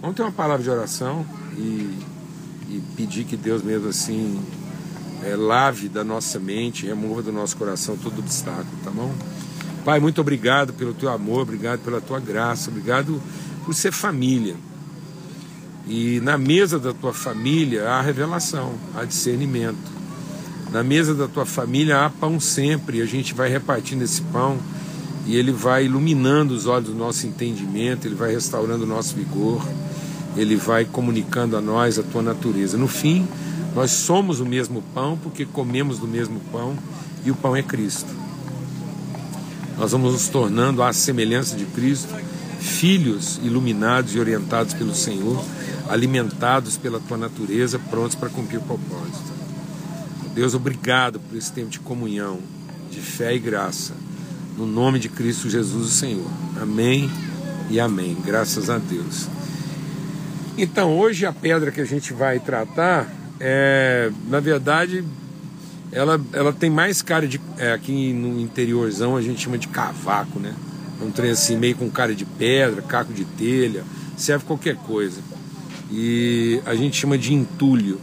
Vamos ter uma palavra de oração e, e pedir que Deus mesmo assim é, lave da nossa mente, remova do nosso coração todo obstáculo, tá bom? Pai, muito obrigado pelo teu amor, obrigado pela tua graça, obrigado por ser família. E na mesa da tua família há revelação, há discernimento. Na mesa da tua família há pão sempre, e a gente vai repartindo esse pão e ele vai iluminando os olhos do nosso entendimento, ele vai restaurando o nosso vigor, ele vai comunicando a nós a tua natureza. No fim, nós somos o mesmo pão porque comemos do mesmo pão e o pão é Cristo. Nós vamos nos tornando à semelhança de Cristo, filhos iluminados e orientados pelo Senhor, alimentados pela tua natureza, prontos para cumprir o propósito. Deus, obrigado por esse tempo de comunhão, de fé e graça. No nome de Cristo Jesus, o Senhor. Amém e amém. Graças a Deus. Então, hoje a pedra que a gente vai tratar é, na verdade, ela, ela tem mais cara de. É, aqui no interiorzão a gente chama de cavaco, né? É um trem assim, meio com cara de pedra, caco de telha, serve qualquer coisa. E a gente chama de entulho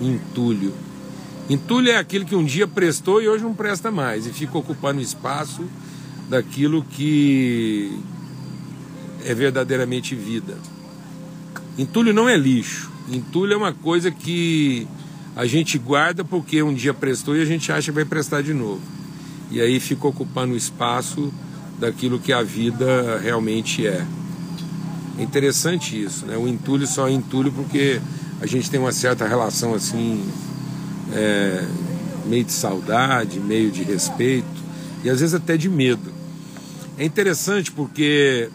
entulho. Entulho é aquilo que um dia prestou e hoje não presta mais e fica ocupando espaço daquilo que é verdadeiramente vida. Entulho não é lixo. Entulho é uma coisa que a gente guarda porque um dia prestou e a gente acha que vai prestar de novo. E aí fica ocupando o espaço daquilo que a vida realmente é. É interessante isso, né? O entulho só é entulho porque a gente tem uma certa relação assim, é, meio de saudade, meio de respeito e às vezes até de medo. É interessante porque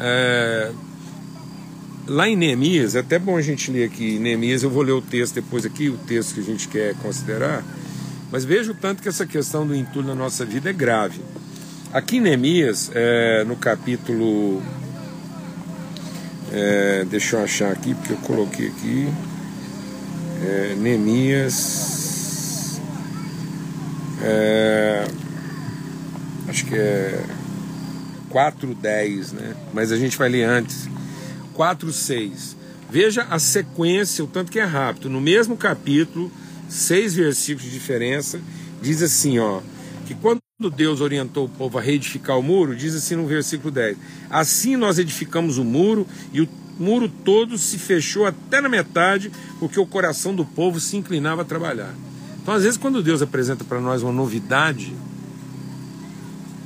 é, lá em Neemias, é até bom a gente ler aqui Neemias, eu vou ler o texto depois aqui, o texto que a gente quer considerar, mas veja o tanto que essa questão do entulho na nossa vida é grave. Aqui em Neemias, é, no capítulo é, deixa eu achar aqui, porque eu coloquei aqui. É, Neemias. É, acho que é 4.10, né? Mas a gente vai ler antes. 4.6. Veja a sequência, o tanto que é rápido. No mesmo capítulo, seis versículos de diferença, diz assim, ó, que quando Deus orientou o povo a reedificar o muro, diz assim no versículo 10: Assim nós edificamos o muro, e o muro todo se fechou até na metade, porque o coração do povo se inclinava a trabalhar. Então, às vezes, quando Deus apresenta para nós uma novidade,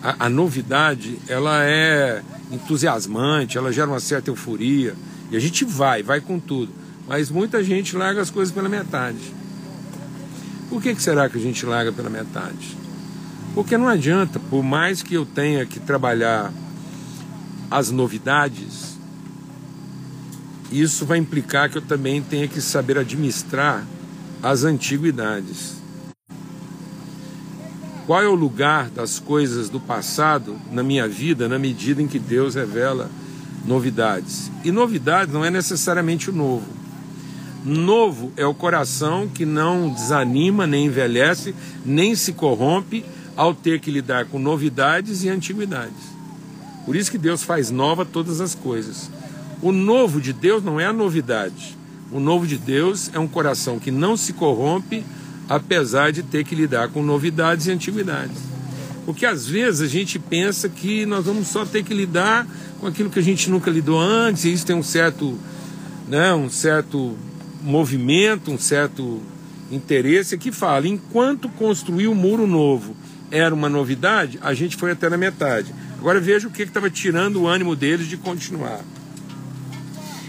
a, a, novidade ela é entusiasmante, ela gera uma certa euforia, e a gente vai, vai com tudo. Mas muita gente larga as coisas pela metade. Por que, que será que a gente larga pela metade? Porque não adianta, por mais que eu tenha que trabalhar as novidades, isso vai implicar que eu também tenha que saber administrar as antiguidades. Qual é o lugar das coisas do passado na minha vida na medida em que Deus revela novidades? E novidade não é necessariamente o novo. Novo é o coração que não desanima, nem envelhece, nem se corrompe, ao ter que lidar com novidades e antiguidades. Por isso que Deus faz nova todas as coisas. O novo de Deus não é a novidade. O novo de Deus é um coração que não se corrompe, apesar de ter que lidar com novidades e antiguidades. Porque às vezes a gente pensa que nós vamos só ter que lidar com aquilo que a gente nunca lidou antes, e isso tem um certo, né, um certo movimento, um certo interesse que fala, enquanto construir um muro novo era uma novidade, a gente foi até na metade. Agora veja o que estava tirando o ânimo deles de continuar.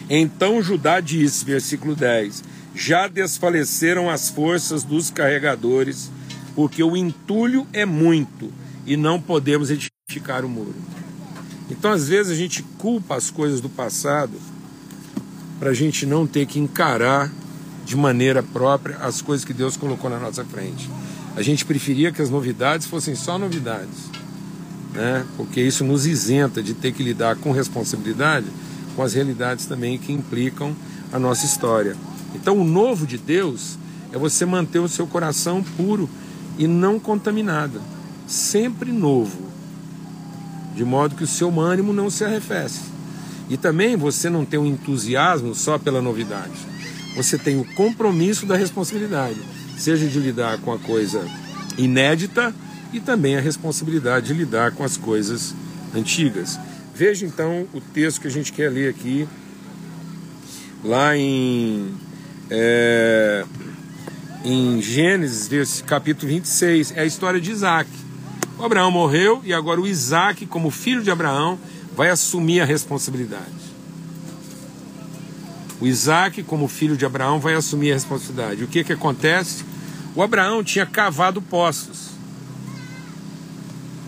Então Judá disse, versículo 10: Já desfaleceram as forças dos carregadores, porque o entulho é muito e não podemos edificar o muro. Então, às vezes, a gente culpa as coisas do passado para a gente não ter que encarar de maneira própria as coisas que Deus colocou na nossa frente. A gente preferia que as novidades fossem só novidades, né? porque isso nos isenta de ter que lidar com responsabilidade com as realidades também que implicam a nossa história. Então, o novo de Deus é você manter o seu coração puro e não contaminado, sempre novo, de modo que o seu ânimo não se arrefece. E também você não tem um entusiasmo só pela novidade. Você tem o compromisso da responsabilidade, seja de lidar com a coisa inédita e também a responsabilidade de lidar com as coisas antigas. Veja então o texto que a gente quer ler aqui, lá em, é, em Gênesis, capítulo 26, é a história de Isaac. O Abraão morreu e agora o Isaac, como filho de Abraão, vai assumir a responsabilidade. O Isaac, como filho de Abraão, vai assumir a responsabilidade. O que, que acontece? O Abraão tinha cavado poços.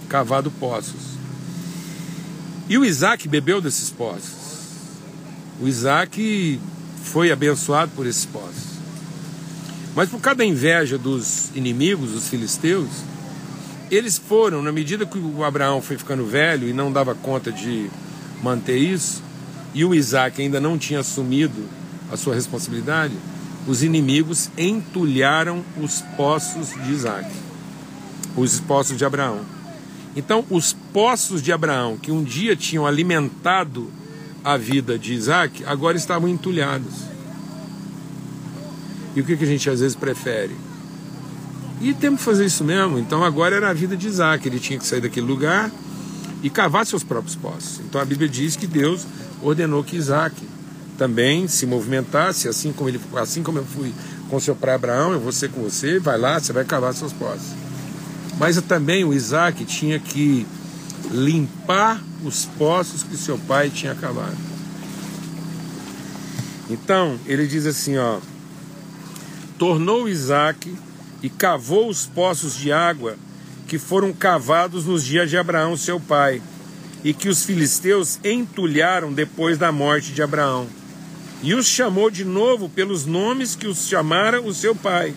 Cavado poços. E o Isaac bebeu desses poços. O Isaac foi abençoado por esses poços. Mas por causa da inveja dos inimigos, os filisteus, eles foram, na medida que o Abraão foi ficando velho e não dava conta de manter isso, e o Isaac ainda não tinha assumido a sua responsabilidade, os inimigos entulharam os poços de Isaac, os poços de Abraão. Então, os poços de Abraão, que um dia tinham alimentado a vida de Isaac, agora estavam entulhados. E o que, que a gente às vezes prefere? E temos que fazer isso mesmo. Então agora era a vida de Isaac. Ele tinha que sair daquele lugar e cavar seus próprios poços. Então a Bíblia diz que Deus ordenou que Isaac também se movimentasse, assim como, ele, assim como eu fui com seu pai Abraão, eu vou ser com você, vai lá, você vai cavar seus poços. Mas também o Isaac tinha que limpar os poços que seu pai tinha cavado. Então, ele diz assim, ó: Tornou Isaac e cavou os poços de água que foram cavados nos dias de Abraão, seu pai, e que os filisteus entulharam depois da morte de Abraão. E os chamou de novo pelos nomes que os chamara o seu pai.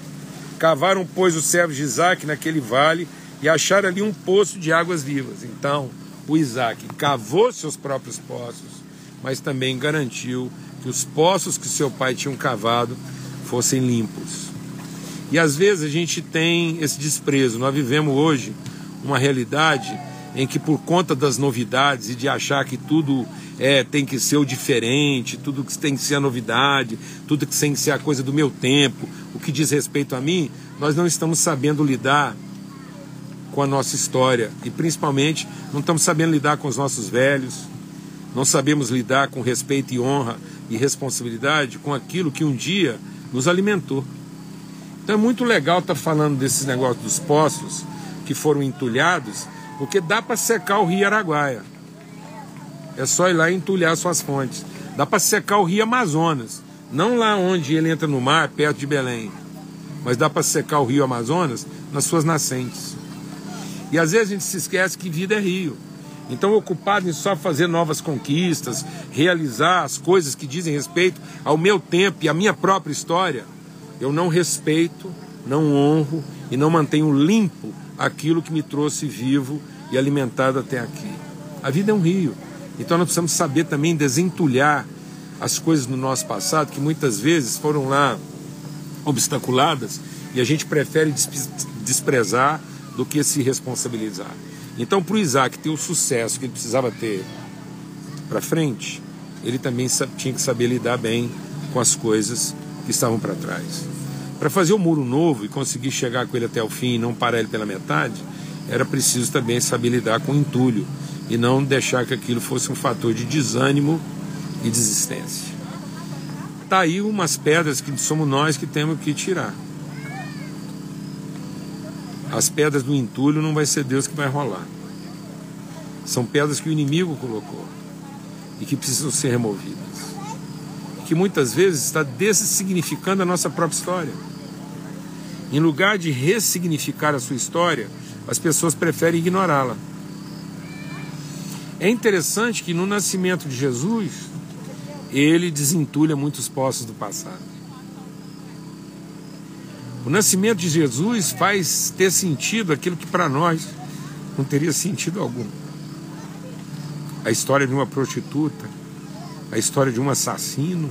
Cavaram, pois, os servos de Isaac naquele vale e acharam ali um poço de águas vivas. Então, o Isaac cavou seus próprios poços, mas também garantiu que os poços que seu pai tinha cavado fossem limpos. E às vezes a gente tem esse desprezo. Nós vivemos hoje uma realidade em que por conta das novidades e de achar que tudo é, tem que ser o diferente, tudo que tem que ser a novidade, tudo que tem que ser a coisa do meu tempo, o que diz respeito a mim, nós não estamos sabendo lidar com a nossa história e principalmente não estamos sabendo lidar com os nossos velhos, não sabemos lidar com respeito e honra e responsabilidade com aquilo que um dia nos alimentou. Então é muito legal estar tá falando desses negócios dos poços que foram entulhados, porque dá para secar o rio Araguaia. É só ir lá e entulhar suas fontes. Dá para secar o rio Amazonas, não lá onde ele entra no mar, perto de Belém, mas dá para secar o rio Amazonas nas suas nascentes. E às vezes a gente se esquece que vida é rio. Então, ocupado em só fazer novas conquistas, realizar as coisas que dizem respeito ao meu tempo e à minha própria história, eu não respeito, não honro e não mantenho limpo aquilo que me trouxe vivo e alimentado até aqui. A vida é um rio. Então nós precisamos saber também desentulhar as coisas do nosso passado que muitas vezes foram lá obstaculadas e a gente prefere desprezar do que se responsabilizar. Então, para o Isaac ter o sucesso que ele precisava ter para frente, ele também tinha que saber lidar bem com as coisas que estavam para trás. Para fazer o muro novo e conseguir chegar com ele até o fim e não parar ele pela metade, era preciso também saber lidar com o entulho e não deixar que aquilo fosse um fator de desânimo e desistência. Tá aí umas pedras que somos nós que temos que tirar. As pedras do entulho não vai ser Deus que vai rolar. São pedras que o inimigo colocou e que precisam ser removidas que muitas vezes está dessignificando a nossa própria história. Em lugar de ressignificar a sua história, as pessoas preferem ignorá-la. É interessante que no nascimento de Jesus, ele desentulha muitos poços do passado. O nascimento de Jesus faz ter sentido aquilo que para nós não teria sentido algum. A história de uma prostituta, a história de um assassino.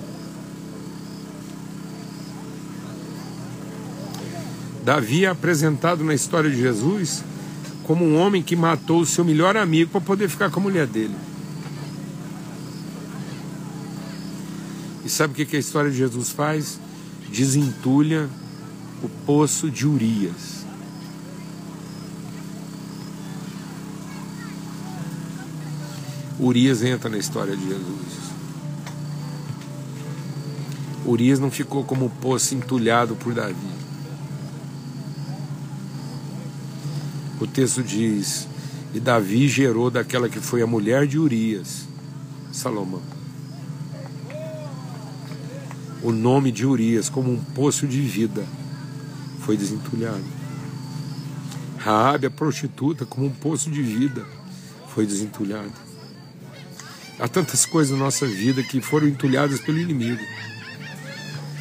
Davi é apresentado na história de Jesus como um homem que matou o seu melhor amigo para poder ficar com a mulher dele. E sabe o que, a história de Jesus faz? Desentulha o poço de Urias. Urias entra na história de Jesus. Urias não ficou como o poço entulhado por Davi. O texto diz: E Davi gerou daquela que foi a mulher de Urias, Salomão. O nome de Urias, como um poço de vida, foi desentulhado. Raabe, a prostituta, como um poço de vida, foi desentulhado. Há tantas coisas na nossa vida que foram entulhadas pelo inimigo.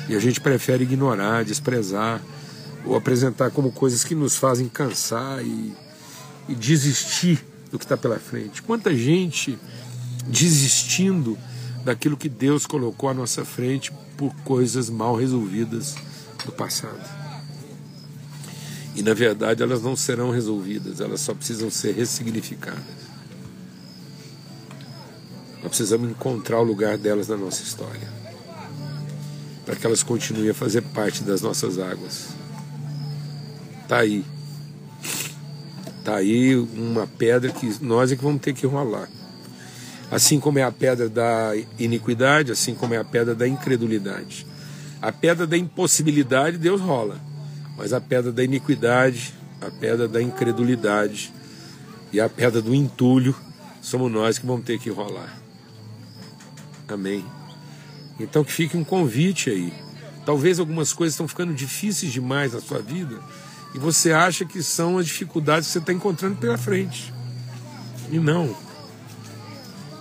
E a gente prefere ignorar, desprezar, ou apresentar como coisas que nos fazem cansar e, e desistir do que está pela frente. Quanta gente desistindo daquilo que Deus colocou à nossa frente por coisas mal resolvidas do passado. E na verdade elas não serão resolvidas, elas só precisam ser ressignificadas. Nós precisamos encontrar o lugar delas na nossa história para que elas continuem a fazer parte das nossas águas. Tá aí. Tá aí uma pedra que nós é que vamos ter que rolar. Assim como é a pedra da iniquidade, assim como é a pedra da incredulidade. A pedra da impossibilidade, Deus rola. Mas a pedra da iniquidade, a pedra da incredulidade e a pedra do entulho, somos nós que vamos ter que rolar. Amém. Então que fique um convite aí. Talvez algumas coisas estão ficando difíceis demais na sua vida e você acha que são as dificuldades que você está encontrando pela frente. E não.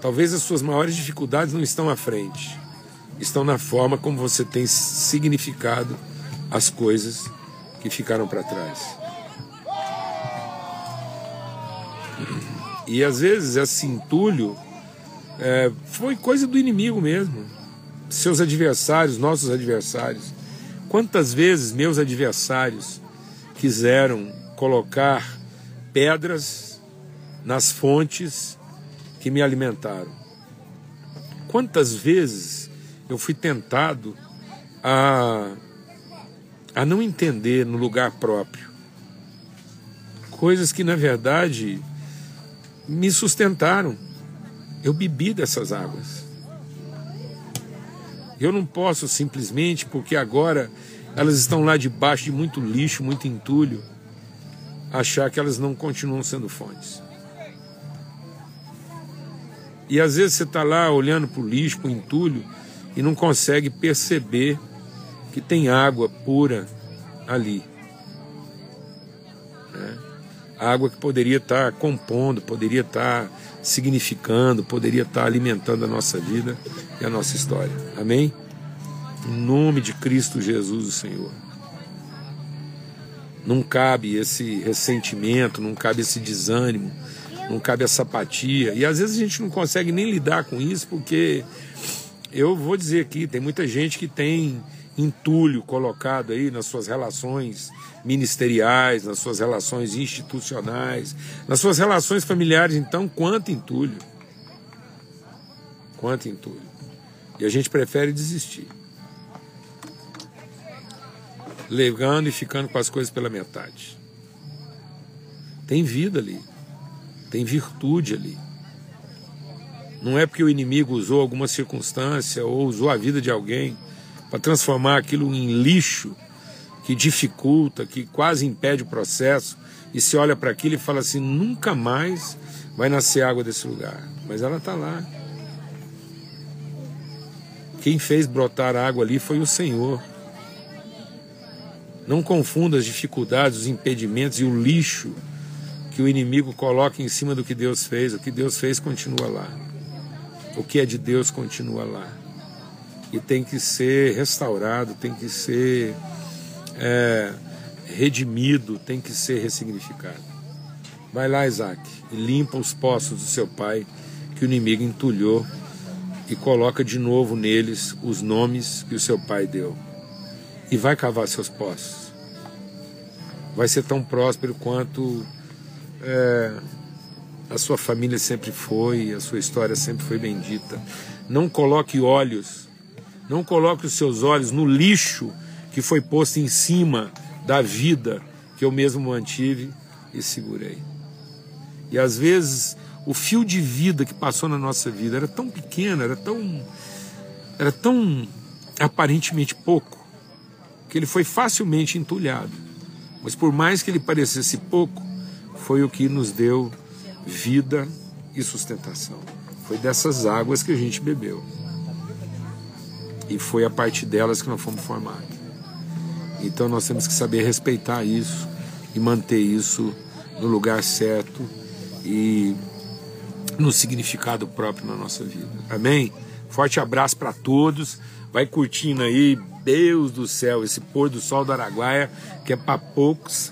Talvez as suas maiores dificuldades não estão à frente, estão na forma como você tem significado as coisas que ficaram para trás. E às vezes esse entulho é, foi coisa do inimigo mesmo seus adversários, nossos adversários. Quantas vezes meus adversários quiseram colocar pedras nas fontes que me alimentaram? Quantas vezes eu fui tentado a, a não entender no lugar próprio coisas que na verdade me sustentaram. Eu bebi dessas águas. Eu não posso simplesmente, porque agora elas estão lá debaixo de muito lixo, muito entulho, achar que elas não continuam sendo fontes. E às vezes você está lá olhando para o lixo, para o entulho, e não consegue perceber que tem água pura ali. Né? Água que poderia estar tá compondo, poderia estar tá significando, poderia estar alimentando a nossa vida e a nossa história. Amém? Em nome de Cristo Jesus, o Senhor. Não cabe esse ressentimento, não cabe esse desânimo, não cabe essa apatia. E às vezes a gente não consegue nem lidar com isso, porque eu vou dizer aqui, tem muita gente que tem entulho colocado aí nas suas relações ministeriais, nas suas relações institucionais, nas suas relações familiares, então, quanto entulho. Quanto entulho. E a gente prefere desistir. Legando e ficando com as coisas pela metade. Tem vida ali. Tem virtude ali. Não é porque o inimigo usou alguma circunstância ou usou a vida de alguém para transformar aquilo em lixo que dificulta, que quase impede o processo, e se olha para aquilo e fala assim: nunca mais vai nascer água desse lugar. Mas ela está lá. Quem fez brotar água ali foi o Senhor. Não confunda as dificuldades, os impedimentos e o lixo que o inimigo coloca em cima do que Deus fez. O que Deus fez continua lá. O que é de Deus continua lá e tem que ser restaurado, tem que ser é, redimido, tem que ser ressignificado. Vai lá, Isaac, e limpa os poços do seu pai que o inimigo entulhou e coloca de novo neles os nomes que o seu pai deu. E vai cavar seus poços. Vai ser tão próspero quanto é, a sua família sempre foi, a sua história sempre foi bendita. Não coloque olhos Não coloque os seus olhos no lixo que foi posto em cima da vida que eu mesmo mantive e segurei. E às vezes o fio de vida que passou na nossa vida era tão pequeno, era tão era tão aparentemente pouco que ele foi facilmente entulhado. Mas por mais que ele parecesse pouco, foi o que nos deu vida e sustentação. Foi dessas águas que a gente bebeu. E foi a partir delas que nós fomos formados. Então nós temos que saber respeitar isso e manter isso no lugar certo e no significado próprio na nossa vida. Amém? Forte abraço para todos. Vai curtindo aí, Deus do céu, esse pôr do sol do Araguaia, que é para poucos.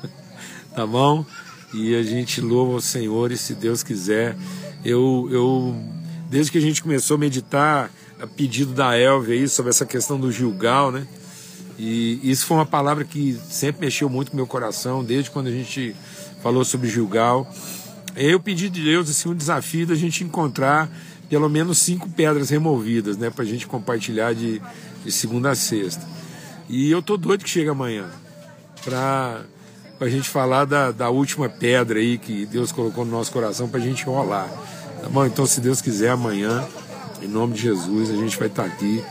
tá bom? E a gente louva o Senhor e se Deus quiser, eu, eu desde que a gente começou a meditar a pedido da Elvia aí sobre essa questão do Gilgal, né? E isso foi uma palavra que sempre mexeu muito com meu coração, desde quando a gente falou sobre Gilgal. Eu pedi de Deus assim, um desafio da gente encontrar pelo menos cinco pedras removidas, né? Para a gente compartilhar de, de segunda a sexta. E eu tô doido que chega amanhã para a gente falar da, da última pedra aí que Deus colocou no nosso coração para a gente rolar. Tá bom? Então, se Deus quiser, amanhã, em nome de Jesus, a gente vai estar tá aqui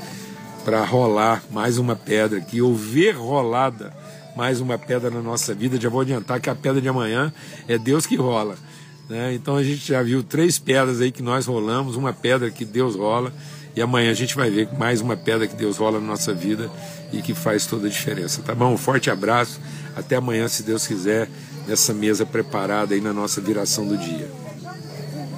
para rolar mais uma pedra aqui, ou ver rolada mais uma pedra na nossa vida. Já vou adiantar que a pedra de amanhã é Deus que rola. Né? Então a gente já viu três pedras aí que nós rolamos, uma pedra que Deus rola, e amanhã a gente vai ver mais uma pedra que Deus rola na nossa vida e que faz toda a diferença. Tá bom? Um forte abraço. Até amanhã, se Deus quiser, nessa mesa preparada aí na nossa viração do dia.